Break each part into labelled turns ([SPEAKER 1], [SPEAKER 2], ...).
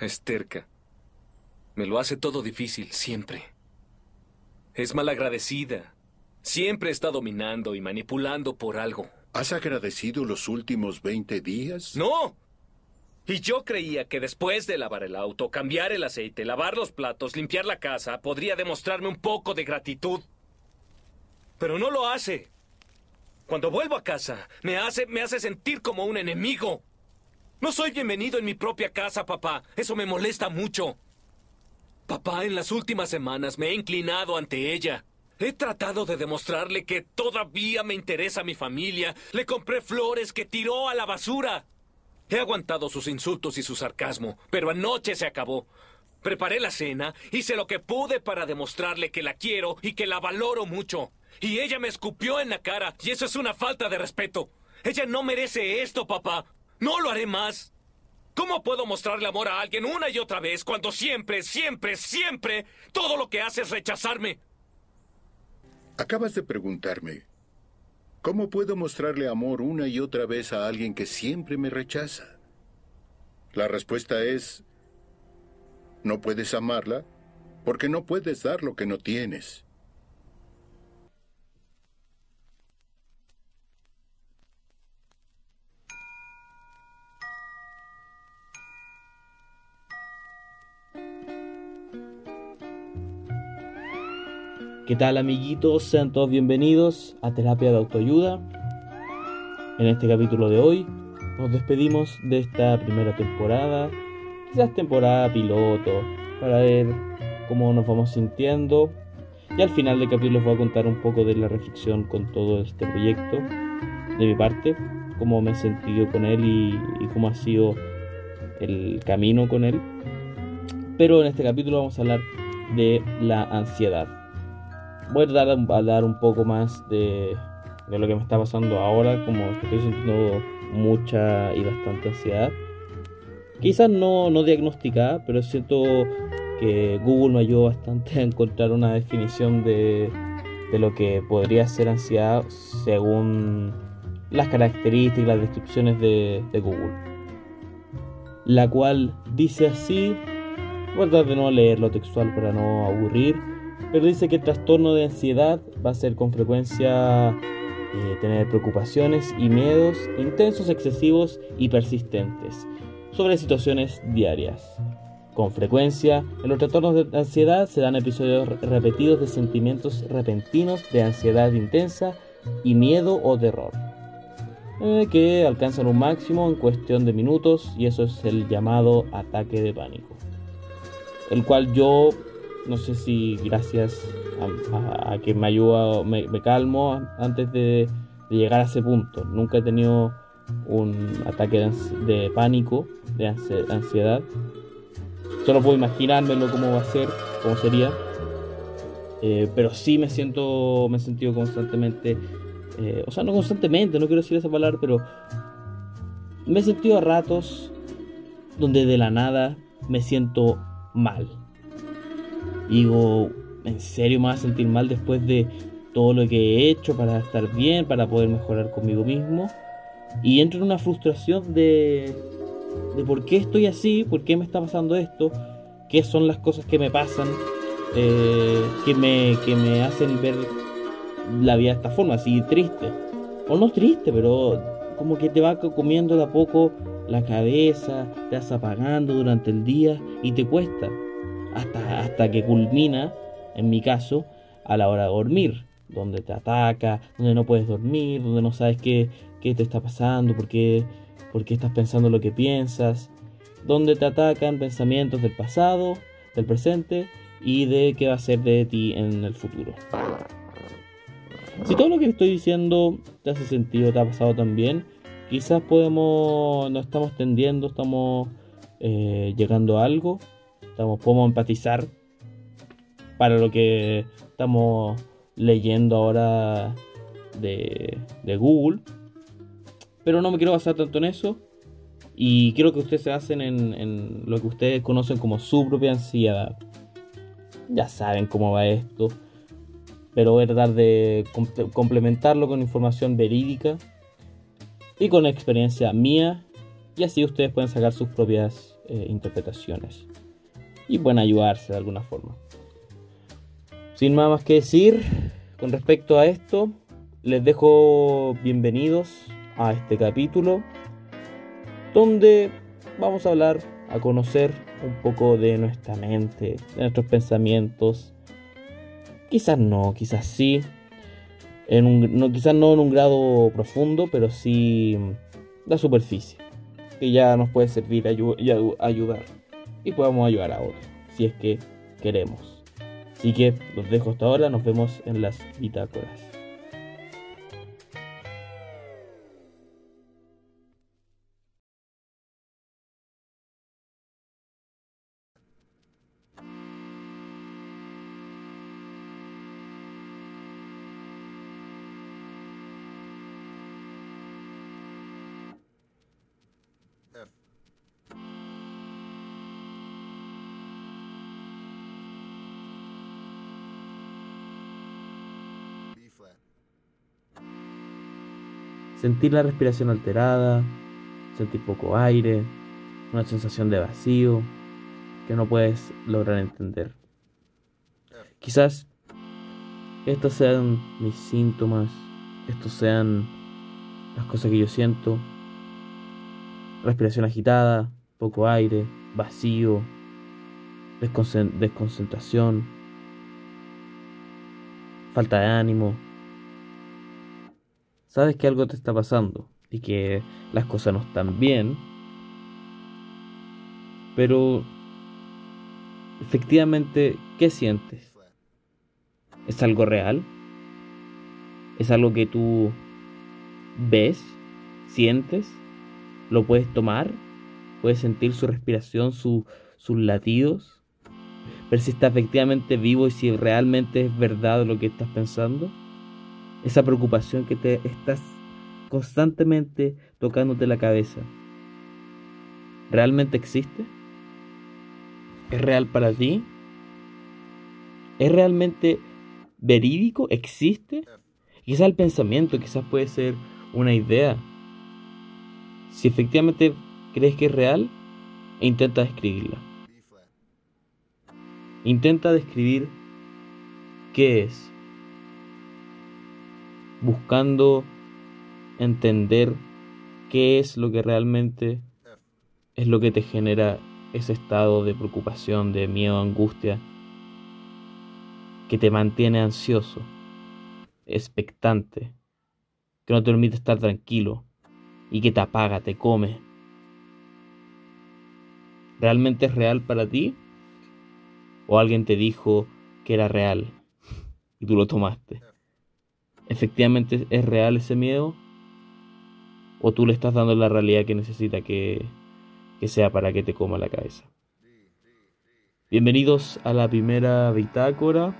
[SPEAKER 1] Es terca. Me lo hace todo difícil, siempre. Es malagradecida. Siempre está dominando y manipulando por algo.
[SPEAKER 2] ¿Has agradecido los últimos 20 días?
[SPEAKER 1] ¡No! Y yo creía que después de lavar el auto, cambiar el aceite, lavar los platos, limpiar la casa, podría demostrarme un poco de gratitud. Pero no lo hace. Cuando vuelvo a casa, me hace, me hace sentir como un enemigo. No soy bienvenido en mi propia casa, papá. Eso me molesta mucho. Papá, en las últimas semanas me he inclinado ante ella. He tratado de demostrarle que todavía me interesa mi familia. Le compré flores que tiró a la basura. He aguantado sus insultos y su sarcasmo, pero anoche se acabó. Preparé la cena, hice lo que pude para demostrarle que la quiero y que la valoro mucho. Y ella me escupió en la cara, y eso es una falta de respeto. Ella no merece esto, papá. No lo haré más. ¿Cómo puedo mostrarle amor a alguien una y otra vez cuando siempre, siempre, siempre todo lo que hace es rechazarme?
[SPEAKER 2] Acabas de preguntarme, ¿Cómo puedo mostrarle amor una y otra vez a alguien que siempre me rechaza? La respuesta es, no puedes amarla porque no puedes dar lo que no tienes.
[SPEAKER 3] ¿Qué tal amiguitos? Sean todos bienvenidos a Terapia de Autoayuda. En este capítulo de hoy nos despedimos de esta primera temporada, quizás temporada piloto, para ver cómo nos vamos sintiendo. Y al final del capítulo les voy a contar un poco de la reflexión con todo este proyecto, de mi parte, cómo me he sentido con él y, y cómo ha sido el camino con él. Pero en este capítulo vamos a hablar de la ansiedad voy a dar, a dar un poco más de, de, lo que me está pasando ahora, como estoy sintiendo mucha y bastante ansiedad. Quizás no, no diagnosticada, pero siento que Google me ayudó bastante a encontrar una definición de, de lo que podría ser ansiedad según las características, las descripciones de, de Google. La cual dice así, voy a tratar de no leerlo textual para no aburrir pero dice que el trastorno de ansiedad va a ser con frecuencia eh, tener preocupaciones y miedos intensos, excesivos y persistentes sobre situaciones diarias. Con frecuencia, en los trastornos de ansiedad se dan episodios repetidos de sentimientos repentinos de ansiedad intensa y miedo o terror, eh, que alcanzan un máximo en cuestión de minutos y eso es el llamado ataque de pánico, el cual yo no sé si gracias a, que me ayuda, me, calmo antes de, llegar a ese punto. Nunca he tenido un ataque de, pánico, de ansiedad. Solo puedo imaginármelo cómo va a ser, cómo sería. Eh, pero sí me siento, me he sentido constantemente, eh, o sea, no constantemente, no quiero decir esa palabra, pero me he sentido a ratos donde de la nada me siento mal digo, ¿en serio me voy a sentir mal después de todo lo que he hecho para estar bien, para poder mejorar conmigo mismo? Y entro en una frustración de, de por qué estoy así, por qué me está pasando esto, qué son las cosas que me pasan, eh, que, me, que me hacen ver la vida de esta forma, así triste. O no triste, pero como que te va comiendo de a poco la cabeza, te vas apagando durante el día y te cuesta hasta, hasta que culmina, en mi caso, a la hora de dormir, donde te ataca, donde no puedes dormir, donde no sabes qué, qué te está pasando, por qué, estás pensando lo que piensas, donde te atacan pensamientos del pasado, del presente y de qué va a ser de ti en el futuro. Si todo lo que estoy diciendo te hace sentido, te ha pasado también, quizás podemos, nos estamos tendiendo, estamos eh, llegando a algo Podemos empatizar para lo que estamos leyendo ahora de, Google. Pero no me quiero basar tanto en eso. Y quiero que ustedes se basen en, en lo que ustedes conocen como su propia ansiedad. Ya saben cómo va esto. Pero voy a tratar de complementarlo con información verídica y con experiencia mía. Y así ustedes pueden sacar sus propias eh, interpretaciones y pueden ayudarse de alguna forma. Sin nada más que decir con respecto a esto, les dejo bienvenidos a este capítulo donde vamos a hablar, a conocer un poco de nuestra mente, de nuestros pensamientos. Quizás no, quizás sí. En un, quizás no en un grado profundo, pero sí la superficie. Que ya nos puede servir y ayudar. Y podemos ayudar a otros, si es que queremos. Así que los dejo hasta ahora, nos vemos en las bitácoras. Sentir la respiración alterada, sentir poco aire, una sensación de vacío que no puedes lograr entender. Quizás estos sean mis síntomas, estos sean las cosas que yo siento. Respiración agitada, poco aire, vacío, desconcentración, falta de ánimo, sabes que algo te está pasando y que las cosas no están bien, pero efectivamente, ¿qué sientes? ¿Es algo real? ¿Es algo que tú ves? ¿Sientes? ¿Lo puedes tomar? ¿Puedes sentir su respiración, sus latidos? Ver si está efectivamente vivo y si realmente es verdad lo que estás pensando esa preocupación que te estás constantemente tocándote la cabeza, ¿realmente existe? ¿Es real para ti? ¿Es realmente verídico? ¿Existe? Quizás el pensamiento, quizás puede ser una idea. Si efectivamente crees que es real, intenta describirla. Intenta describir qué es buscando entender qué es lo que realmente es lo que te genera ese estado de preocupación, de miedo, angustia, que te mantiene ansioso, expectante, que no te permite estar tranquilo y que te apaga, te come. ¿Realmente es real para ti? ¿O alguien te dijo que era real y tú lo tomaste? ¿Efectivamente es real ese miedo? ¿O tú le estás dando la realidad que necesita que, sea para que te coma la cabeza? Bienvenidos a la primera bitácora.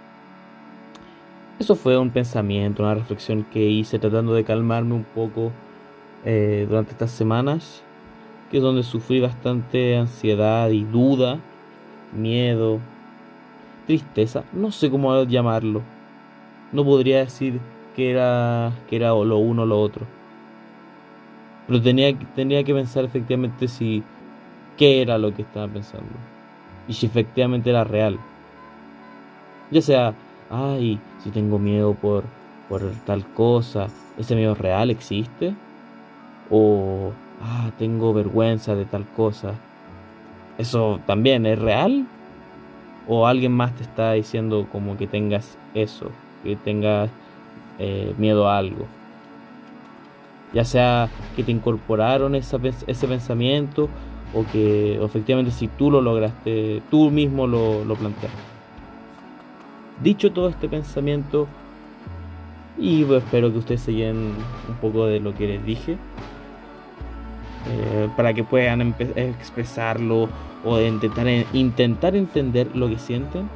[SPEAKER 3] Eso fue un pensamiento, una reflexión que hice tratando de calmarme un poco eh, durante estas semanas, que es donde sufrí bastante ansiedad y duda, miedo, tristeza, no sé cómo llamarlo. No podría decir que era, que era lo uno o lo otro. Pero tenía, tenía que pensar efectivamente si qué era lo que estaba pensando. Y si efectivamente era real. Ya sea, ay, si tengo miedo por, por tal cosa, ¿ese miedo real existe? O, ah, tengo vergüenza de tal cosa. ¿Eso también es real? ¿O alguien más te está diciendo como que tengas eso? Que tengas eh, miedo a algo. Ya sea que te incorporaron ese pensamiento o que efectivamente si tú lo lograste, tú mismo lo, lo planteaste. Dicho todo este pensamiento, y pues, espero que ustedes se llenen un poco de lo que les dije, eh, para que puedan expresarlo o intentar, intentar entender lo que sienten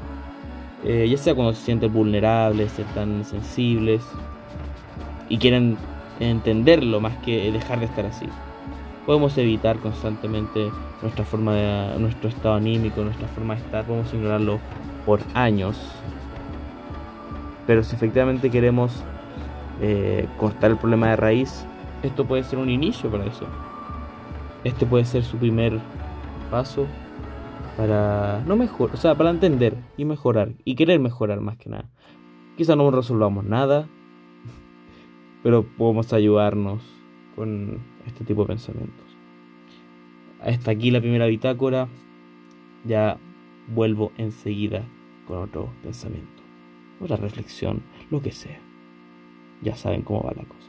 [SPEAKER 3] eh, ya sea cuando se sienten vulnerables, están sensibles y quieren entenderlo más que dejar de estar así. Podemos evitar constantemente nuestra forma de, nuestro estado anímico, nuestra forma de estar, podemos ignorarlo por años. Pero si efectivamente queremos eh, cortar el problema de raíz, esto puede ser un inicio para eso. Este puede ser su primer paso para no mejor, o sea, para entender y mejorar y querer mejorar más que nada. Quizá no resolvamos nada, pero podemos ayudarnos con este tipo de pensamientos. Hasta aquí la primera bitácora. Ya vuelvo enseguida con otro pensamiento, otra reflexión, lo que sea. Ya saben cómo va la cosa.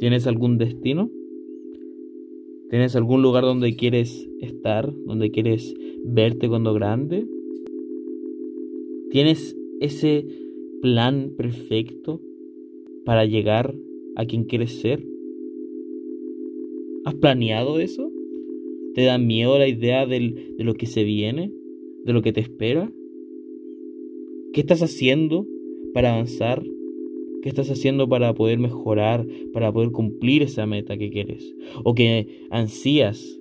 [SPEAKER 3] ¿Tienes algún destino? ¿Tienes algún lugar donde quieres estar, donde quieres verte cuando grande? ¿Tienes ese plan perfecto para llegar a quien quieres ser? ¿Has planeado eso? ¿Te da miedo la idea de lo que se viene? ¿De lo que te espera? ¿Qué estás haciendo para avanzar? ¿Qué estás haciendo para poder mejorar, para poder cumplir esa meta que quieres? O que ansías,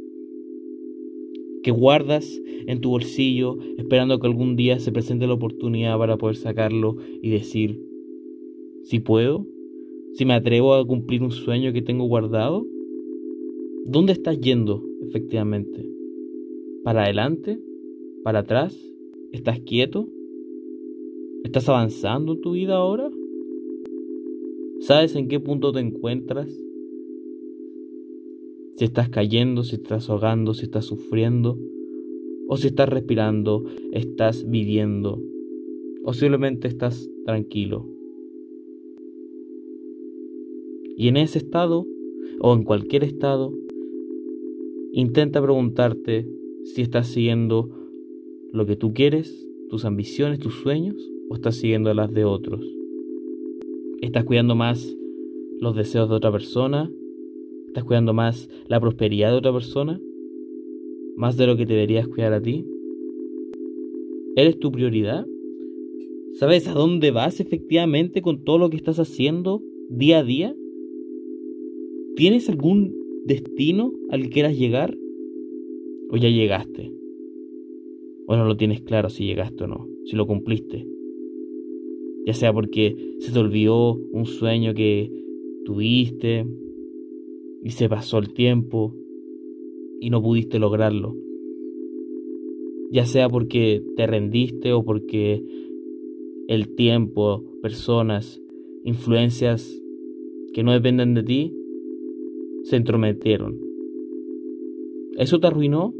[SPEAKER 3] que guardas en tu bolsillo esperando que algún día se presente la oportunidad para poder sacarlo y decir, si puedo, si me atrevo a cumplir un sueño que tengo guardado. ¿Dónde estás yendo efectivamente? ¿Para adelante? ¿Para atrás? ¿Estás quieto? ¿Estás avanzando en tu vida ahora? ¿Sabes en qué punto te encuentras? Si estás cayendo, si estás ahogando, si estás sufriendo, o si estás respirando, estás viviendo, o simplemente estás tranquilo. Y en ese estado, o en cualquier estado, intenta preguntarte si estás siguiendo lo que tú quieres, tus ambiciones, tus sueños, o estás siguiendo las de otros. ¿Estás cuidando más los deseos de otra persona? ¿Estás cuidando más la prosperidad de otra persona? ¿Más de lo que deberías cuidar a ti? ¿Eres tu prioridad? ¿Sabes a dónde vas efectivamente con todo lo que estás haciendo día a día? ¿Tienes algún destino al que quieras llegar? ¿O ya llegaste? ¿O no lo tienes claro si llegaste o no? Si lo cumpliste ya sea porque se te olvidó un sueño que tuviste y se pasó el tiempo y no pudiste lograrlo, ya sea porque te rendiste o porque el tiempo, personas, influencias que no dependen de ti se entrometieron. ¿Eso te arruinó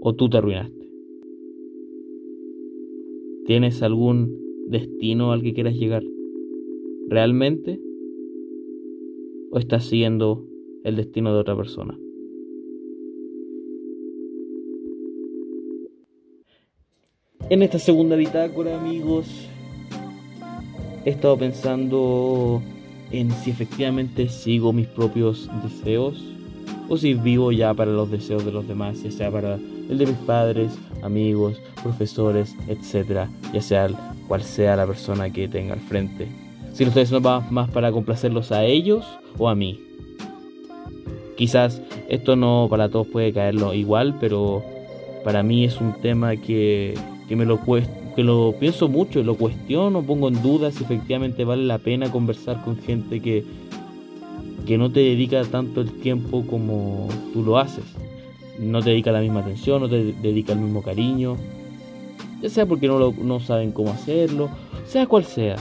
[SPEAKER 3] o tú te arruinaste? ¿Tienes algún destino al que quieras llegar? ¿Realmente? ¿O estás siguiendo el destino de otra persona? En esta segunda bitácora, amigos, he estado pensando en si efectivamente sigo mis propios deseos o si vivo ya para los deseos de los demás, ya sea para el de mis padres, amigos, profesores, etc. Ya sea cual sea la persona que tenga al frente. Si lo estoy haciendo más para complacerlos a ellos o a mí. Quizás esto no para todos puede caerlo igual, pero para mí es un tema que, que me lo que lo pienso mucho, lo cuestiono, pongo en duda si efectivamente vale la pena conversar con gente que, que no te dedica tanto el tiempo como tú lo haces. No te dedica la misma atención, no te dedica el mismo cariño ya sea porque no, no saben cómo hacerlo, sea cual sea,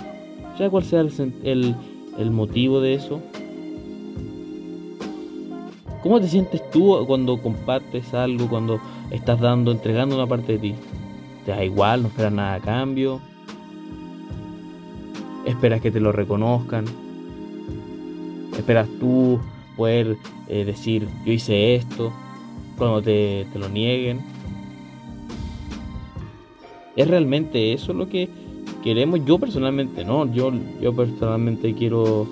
[SPEAKER 3] sea cual sea el, el motivo de eso. ¿Cómo te sientes tú cuando compartes algo, cuando estás dando, entregando una parte de ti? ¿Te da igual, no esperas nada a cambio? ¿Esperas que te lo reconozcan? ¿Esperas tú poder eh, decir, yo hice esto, cuando te, te lo nieguen? ¿Es realmente eso lo que queremos? Yo personalmente no, yo, yo personalmente quiero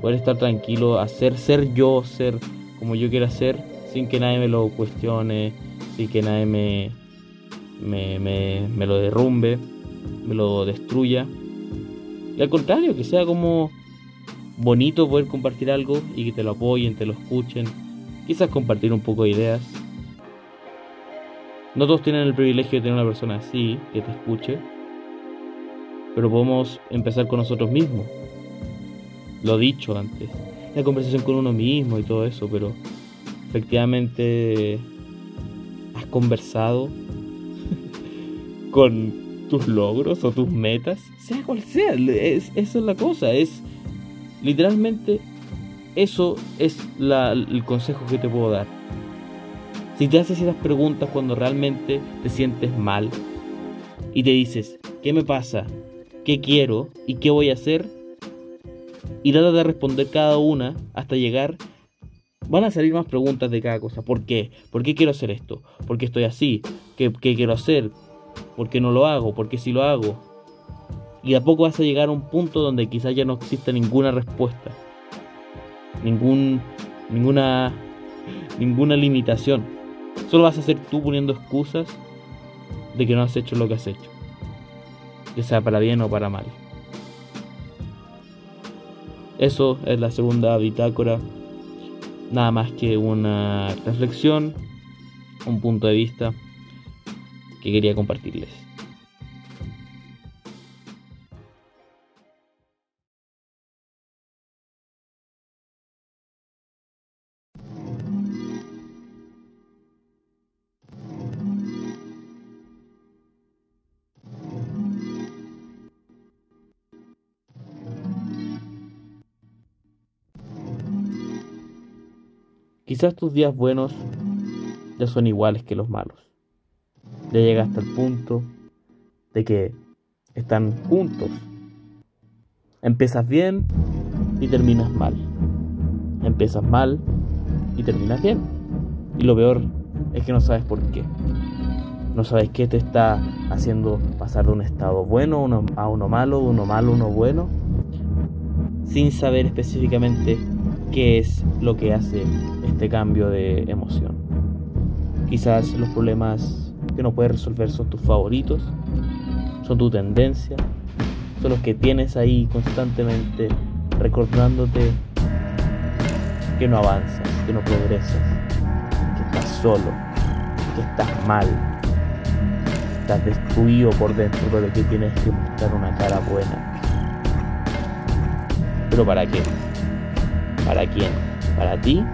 [SPEAKER 3] poder estar tranquilo, hacer ser yo, ser como yo quiera ser, sin que nadie me lo cuestione, sin que nadie me, me, me, lo derrumbe, me lo destruya. Y al contrario, que sea como bonito poder compartir algo y que te lo apoyen, te lo escuchen, quizás compartir un poco de ideas. No todos tienen el privilegio de tener una persona así, que te escuche, pero podemos empezar con nosotros mismos. Lo dicho antes, la conversación con uno mismo y todo eso, pero efectivamente has conversado con tus logros o tus metas, sea cual sea, es, eso es la cosa, es literalmente eso es el consejo que te puedo dar. Si te haces esas preguntas cuando realmente te sientes mal y te dices, ¿qué me pasa? ¿Qué quiero? ¿Y qué voy a hacer? Y trata de responder cada una hasta llegar van a salir más preguntas de cada cosa. ¿Por qué? ¿Por qué quiero hacer esto? ¿Por qué estoy así? ¿Qué, quiero hacer? ¿Por qué no lo hago? ¿Por qué sí lo hago? Y a poco vas a llegar a un punto donde quizás ya no exista ninguna respuesta. Ningún, ninguna, ninguna limitación. Solo vas a ser tú poniendo excusas de que no has hecho lo que has hecho. Ya sea para bien o para mal. Eso es la segunda bitácora nada más que una reflexión, un punto de vista que quería compartirles. Quizás tus días buenos ya son iguales que los malos. Ya llega hasta el punto de que están juntos. Empiezas bien y terminas mal. Empiezas mal y terminas bien. Y lo peor es que no sabes por qué. No sabes qué te está haciendo pasar de un estado bueno a uno malo, uno malo, uno bueno, sin saber específicamente qué es lo que hace este cambio de emoción. Quizás los problemas que no puedes resolver son tus favoritos, son tu tendencia, son los que tienes ahí constantemente recordándote que no avanzas, que no progresas, que estás solo, que estás mal, estás destruido por dentro, pero que tienes que mostrar una cara buena. ¿Pero para qué? ¿Para quién? ¿Para ti?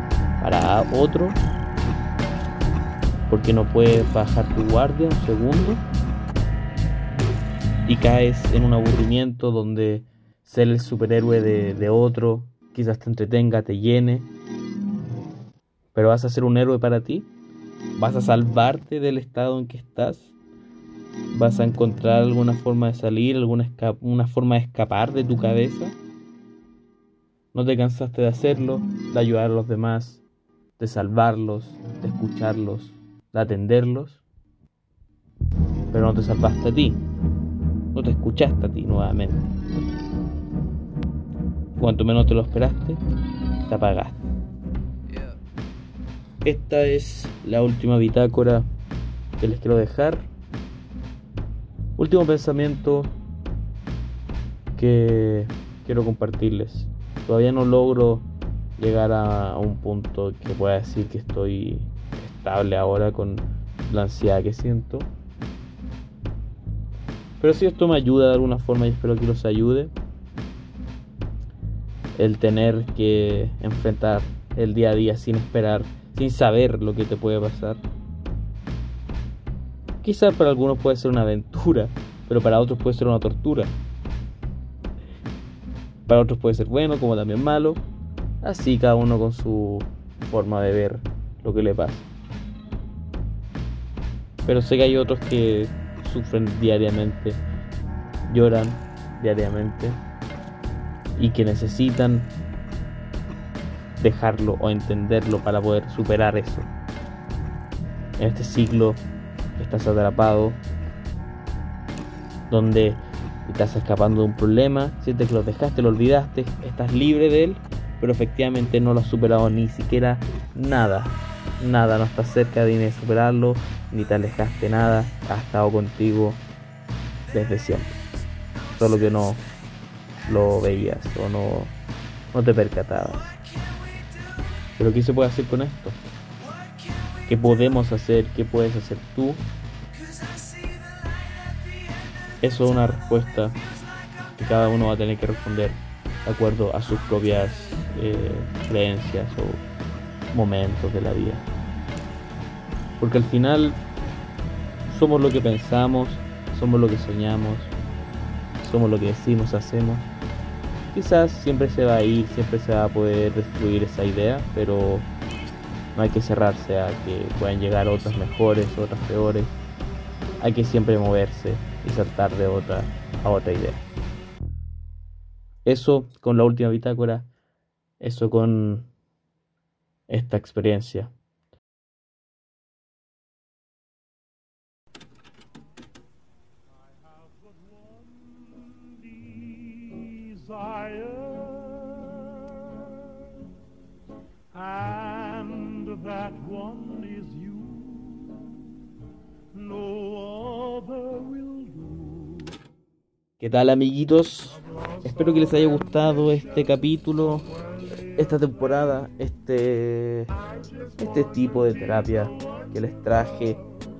[SPEAKER 3] ¿Para otro? Porque no puedes bajar tu guardia un segundo y caes en un aburrimiento donde ser el superhéroe de, de otro quizás te entretenga, te llene. Pero vas a ser un héroe para ti. Vas a salvarte del estado en que estás. Vas a encontrar alguna forma de salir, alguna una forma de escapar de tu cabeza. No te cansaste de hacerlo, de ayudar a los demás, de salvarlos, de escucharlos, de atenderlos. Pero no te salvaste a ti. No te escuchaste a ti nuevamente. Cuanto menos te lo esperaste, te apagaste. Esta es la última bitácora que les quiero dejar. Último pensamiento que quiero compartirles. Todavía no logro llegar a un punto que pueda decir que estoy estable ahora con la ansiedad que siento. Pero si esto me ayuda de alguna forma y espero que los ayude. El tener que enfrentar el día a día sin esperar, sin saber lo que te puede pasar. Quizás para algunos puede ser una aventura, pero para otros puede ser una tortura. Para otros puede ser bueno, como también malo. Así cada uno con su forma de ver lo que le pasa. Pero sé que hay otros que sufren diariamente, lloran diariamente y que necesitan dejarlo o entenderlo para poder superar eso. En este ciclo estás atrapado, donde estás escapando de un problema, sientes que lo dejaste, lo olvidaste, estás libre de él, pero efectivamente no lo has superado ni siquiera nada. Nada, no estás cerca de superarlo, ni te alejaste nada, ha estado contigo desde siempre. Solo que no lo veías o no, no te percatabas. Pero ¿qué se puede hacer con esto? qué podemos hacer, qué puedes hacer tú. Eso es una respuesta que cada uno va a tener que responder de acuerdo a sus propias eh, creencias o momentos de la vida. Porque al final somos lo que pensamos, somos lo que soñamos, somos lo que decimos, hacemos. Quizás siempre se va a ir, siempre se va a poder destruir esa idea, pero no hay que cerrarse a que puedan llegar otras mejores, otras peores. Hay que siempre moverse y saltar de otra a otra idea. Eso con la última bitácora, eso con esta experiencia. ¿Qué tal amiguitos? Espero que les haya gustado este capítulo, esta temporada, este, este tipo de terapia que les traje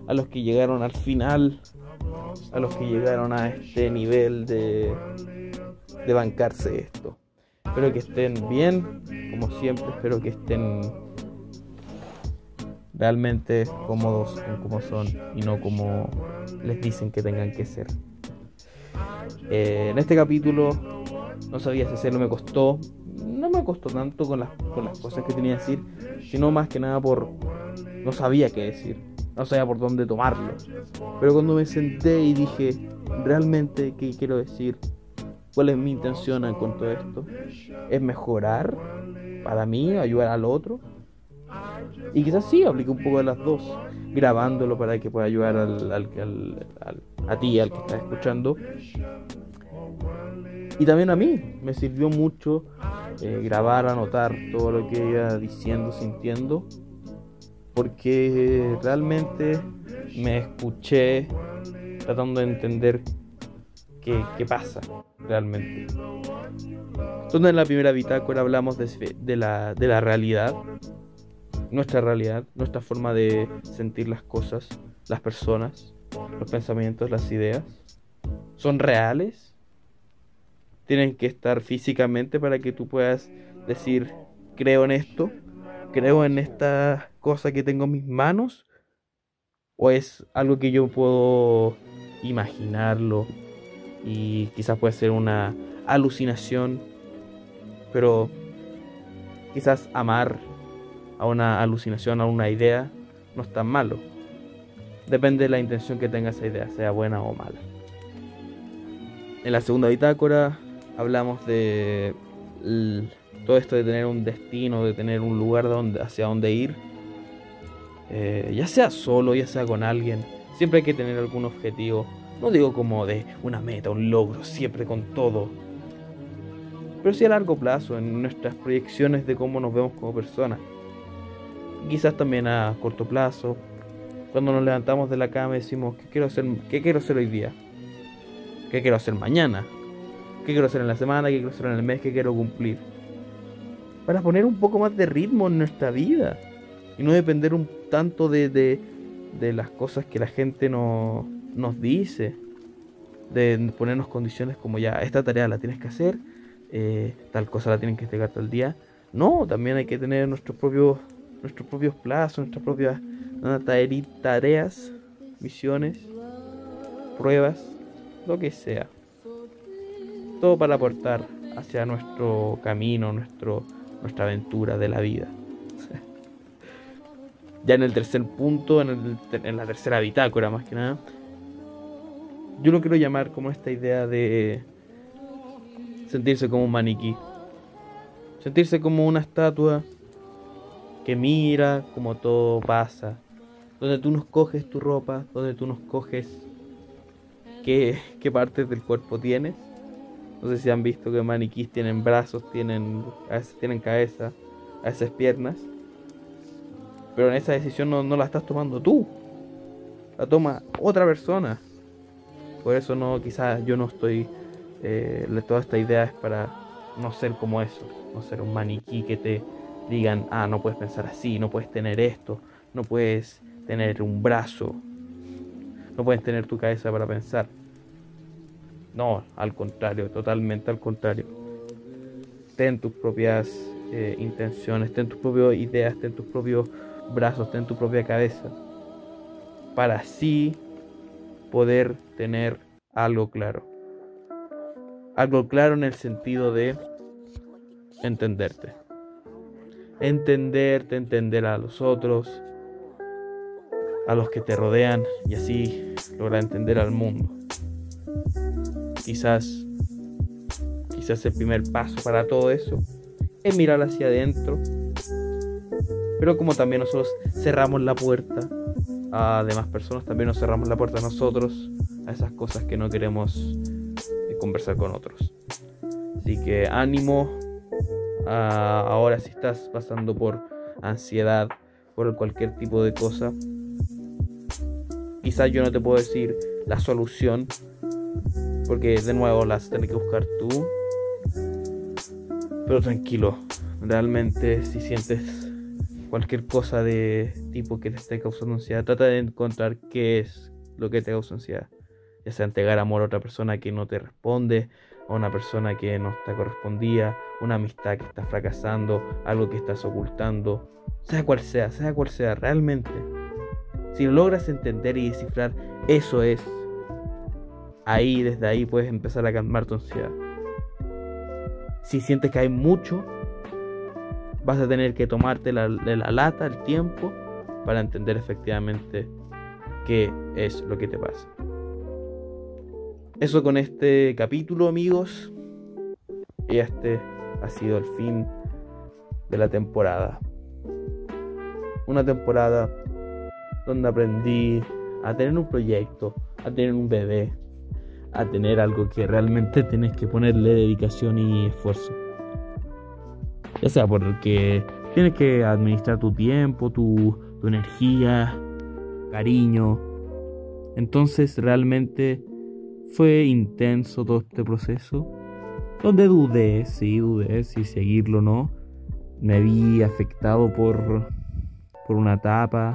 [SPEAKER 3] a los que llegaron al final, a los que llegaron a este nivel de, de bancarse esto. Espero que estén bien, como siempre, espero que estén realmente cómodos como son y no como les dicen que tengan que ser. Eh, en este capítulo no sabía si hacerlo, me costó. No me costó tanto con las, con las cosas que tenía que decir, sino más que nada por. No sabía qué decir, no sabía por dónde tomarlo. Pero cuando me senté y dije, realmente, ¿qué quiero decir? ¿Cuál es mi intención con todo esto? ¿Es mejorar para mí, ayudar al otro? Y quizás sí, aplique un poco de las dos, grabándolo para que pueda ayudar al, al, a ti, al que está escuchando. Y también a mí, me sirvió mucho eh, grabar, anotar todo lo que iba diciendo, sintiendo, porque realmente me escuché tratando de entender qué, qué pasa realmente. Entonces en la primera bitácora hablamos de, de, la, de la realidad, nuestra realidad, nuestra forma de sentir las cosas, las personas, los pensamientos, las ideas. ¿Son reales? ¿Tienen que estar físicamente para que tú puedas decir, creo en esto? ¿Creo en esta cosa que tengo en mis manos? ¿O es algo que yo puedo imaginarlo y quizás puede ser una alucinación? Pero quizás amar a una alucinación, a una idea, no es tan malo. Depende de la intención que tenga esa idea, sea buena o mala. En la segunda bitácora hablamos de todo esto de tener un destino, de tener un lugar hacia donde ir. Eh, ya sea solo, ya sea con alguien. Siempre hay que tener algún objetivo. No digo como de una meta, un logro, siempre con todo. Pero sí a largo plazo, en nuestras proyecciones de cómo nos vemos como personas quizás también a corto plazo. Cuando nos levantamos de la cama decimos, ¿qué quiero hacer, qué quiero hacer hoy día? ¿Qué quiero hacer mañana? ¿Qué quiero hacer en la semana? ¿Qué quiero hacer en el mes? ¿Qué quiero cumplir? Para poner un poco más de ritmo en nuestra vida. Y no depender un tanto de, de, las cosas que la gente no, nos dice. De ponernos condiciones como ya, esta tarea la tienes que hacer, eh, tal cosa la tienes que entregar el día. No, también hay que tener nuestros propios nuestros propios plazos, nuestras propias tareas, misiones, pruebas, lo que sea. Todo para aportar hacia nuestro camino, nuestro, nuestra aventura de la vida. ya en el tercer punto, en, en la tercera bitácora más que nada, yo lo quiero llamar como esta idea de sentirse como un maniquí. Sentirse como una estatua que mira como todo pasa, donde tú nos coges tu ropa, donde tú nos coges qué, qué partes del cuerpo tienes. No sé si han visto que maniquís tienen brazos, tienen, tienen cabeza, a veces piernas. Pero en esa decisión no, no la estás tomando tú. La toma otra persona. Por eso no, quizás yo no estoy. Eh, toda esta idea es para no ser como eso. No ser un maniquí que te digan, ah, no puedes pensar así, no puedes tener esto, no puedes tener un brazo, no puedes tener tu cabeza para pensar. No, al contrario, totalmente al contrario. Ten tus propias eh, intenciones, ten tus propias ideas, ten tus propios brazos, ten tu propia cabeza. Para así poder tener algo claro. Algo claro en el sentido de entenderte. Entenderte, entender a los otros, a los que te rodean y así lograr entender al mundo. Quizás, quizás el primer paso para todo eso es mirar hacia adentro. Pero como también nosotros cerramos la puerta a demás personas, también nos cerramos la puerta a nosotros, a esas cosas que no queremos eh, conversar con otros. Así que ánimo, ah, ahora si estás pasando por ansiedad, por cualquier tipo de cosa, quizás yo no te puedo decir la solución, porque de nuevo las tienes que buscar tú. Pero tranquilo, realmente si sientes cualquier cosa de tipo que te esté causando ansiedad, trata de encontrar qué es lo que te causa ansiedad. Ya sea entregar amor a otra persona que no te responde, a una persona que no está correspondida, una amistad que está fracasando, algo que estás ocultando, sea cual sea, sea cual sea, realmente. Si logras entender y descifrar, eso es. Ahí, desde ahí puedes empezar a calmar tu ansiedad. Si sientes que hay mucho, vas a tener que tomarte la, la lata, el tiempo, para entender efectivamente qué es lo que te pasa. Eso con este capítulo, amigos. Y este ha sido el fin de la temporada. Una temporada donde aprendí a tener un proyecto, a tener un bebé, a tener algo que realmente tienes que ponerle dedicación y esfuerzo. Ya sea porque tienes que administrar tu tiempo, tu, energía, cariño. Entonces realmente fue intenso todo este proceso. Donde dudé, sí, dudé si seguirlo o no. Me vi afectado por, por una etapa,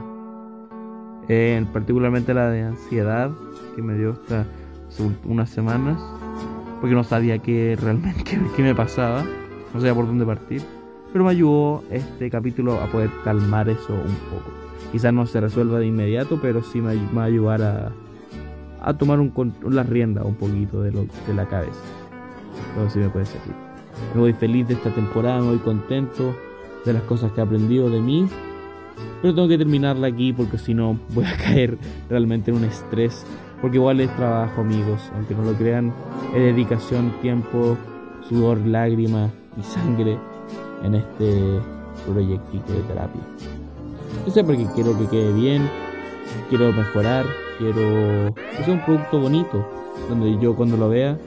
[SPEAKER 3] eh, particularmente la de ansiedad que me dio hasta unas semanas, porque no sabía qué realmente qué me pasaba, no sabía por dónde partir, pero me ayudó este capítulo a poder calmar eso un poco. Quizás no se resuelva de inmediato, pero sí me, va a ayudar a, a tomar un, la rienda un poquito de, lo, de la cabeza. Todo sí me puede servir. Me voy feliz de esta temporada, me voy contento de las cosas que he aprendido de mí. Pero tengo que terminarla aquí porque si no voy a caer realmente en un estrés. Porque igual es trabajo, amigos. Aunque no lo crean, es dedicación, tiempo, sudor, lágrimas y sangre en este proyectito de terapia. Yo sé porque quiero que quede bien, quiero mejorar, quiero que sea un producto bonito, donde yo cuando lo vea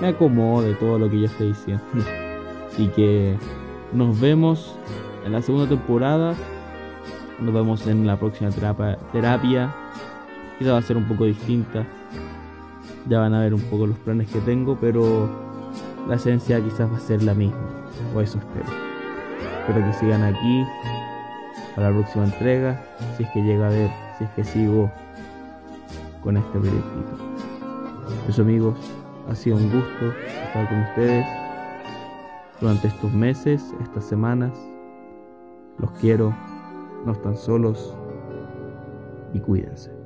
[SPEAKER 3] me acomodo de todo lo que yo estoy diciendo. Así que nos vemos en la segunda temporada. Nos vemos en la próxima terapia. terapia. Quizá va a ser un poco distinta. Ya van a ver un poco los planes que tengo, pero la esencia quizás va a ser la misma. O eso espero. Espero que sigan aquí para la próxima entrega. Si es que llega a ver, si es que sigo con este proyectito. Eso amigos, ha sido un gusto estar con ustedes durante estos meses, estas semanas. Los quiero, no están solos y cuídense.